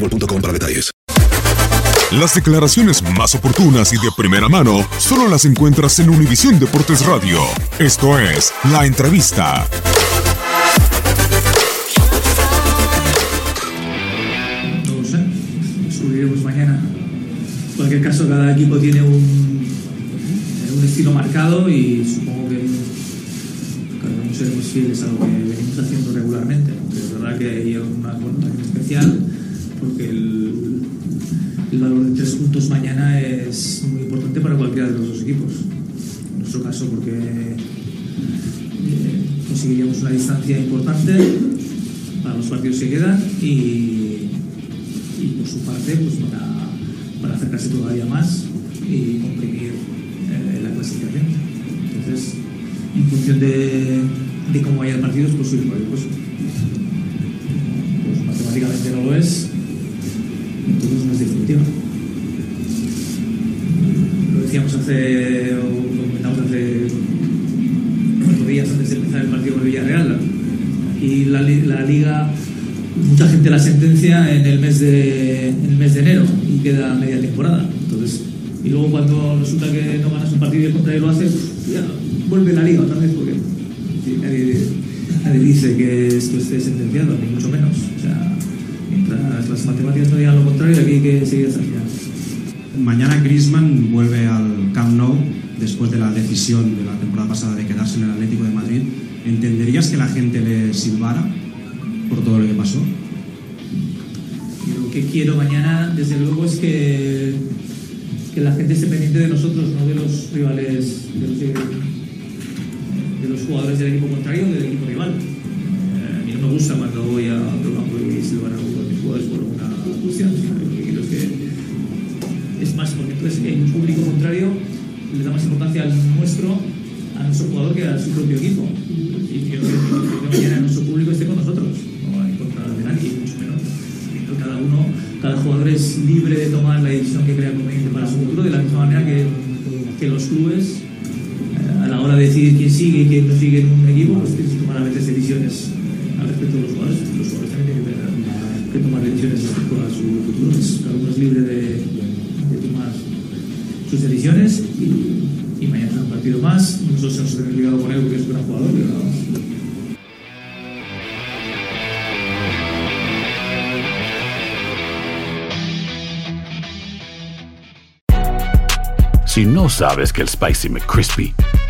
boostmobile.com. Las declaraciones más oportunas y de primera mano solo las encuentras en Univisión Deportes Radio. Esto es La Entrevista. Lo sé, subiremos mañana. En cualquier caso, cada equipo tiene un, un estilo marcado y supongo que seremos fieles a lo que venimos haciendo regularmente. Es verdad que hay una connotación especial porque el, el, valor de tres puntos mañana es muy importante para cualquiera de los dos equipos. En nuestro caso, porque eh, conseguiríamos una distancia importante para los partidos que quedan y, por su parte, pues para, para acercarse todavía más y comprimir eh, la clasificación. Entonces, en función de, de cómo vayan partidos, pues subir pues, pues matemáticamente no lo es, Lo decíamos hace, o comentamos hace cuatro días antes de empezar el partido con Villarreal. Y la, la, liga, mucha gente la sentencia en el mes de, en el mes de enero y queda media temporada. Entonces, y luego cuando resulta que no ganas un partido y el contrario lo haces, ya vuelve la liga otra vez porque nadie, nadie dice que esto esté sentenciado, ni mucho menos. Las matemáticas no digan lo contrario, aquí hay que seguir hasta el final. Mañana Griezmann vuelve al Camp Nou después de la decisión de la temporada pasada de quedarse en el Atlético de Madrid. ¿Entenderías que la gente le silbara por todo lo que pasó? Y lo que quiero mañana, desde luego, es que, que la gente esté pendiente de nosotros, no de los rivales, de los, de los jugadores del equipo contrario o del equipo rival. Eh, a mí no me gusta cuando voy a otro campo y silban a uno de mis jugadores por una cuestión, sino lo que es que es más, porque entonces en un público contrario le da más importancia al nuestro, a nuestro jugador que a su propio equipo. Y quiero que, que mañana nuestro público esté con nosotros, no en contra de nadie, mucho menos. Cada uno, cada jugador es libre de tomar la decisión que crea conveniente para su futuro, de la misma manera que, que los clubes, sigue y quién no sigue en un equipo, pues tienen que tomar a veces decisiones al respecto de los jugadores. Los jugadores también tienen que, tener, que tomar decisiones respecto a su futuro. Pues cada uno es libre de, de tomar sus decisiones y, mañana un partido más. Nosotros hemos ligado con él porque es un gran jugador, pero Si no sabes que el Spicy McCrispy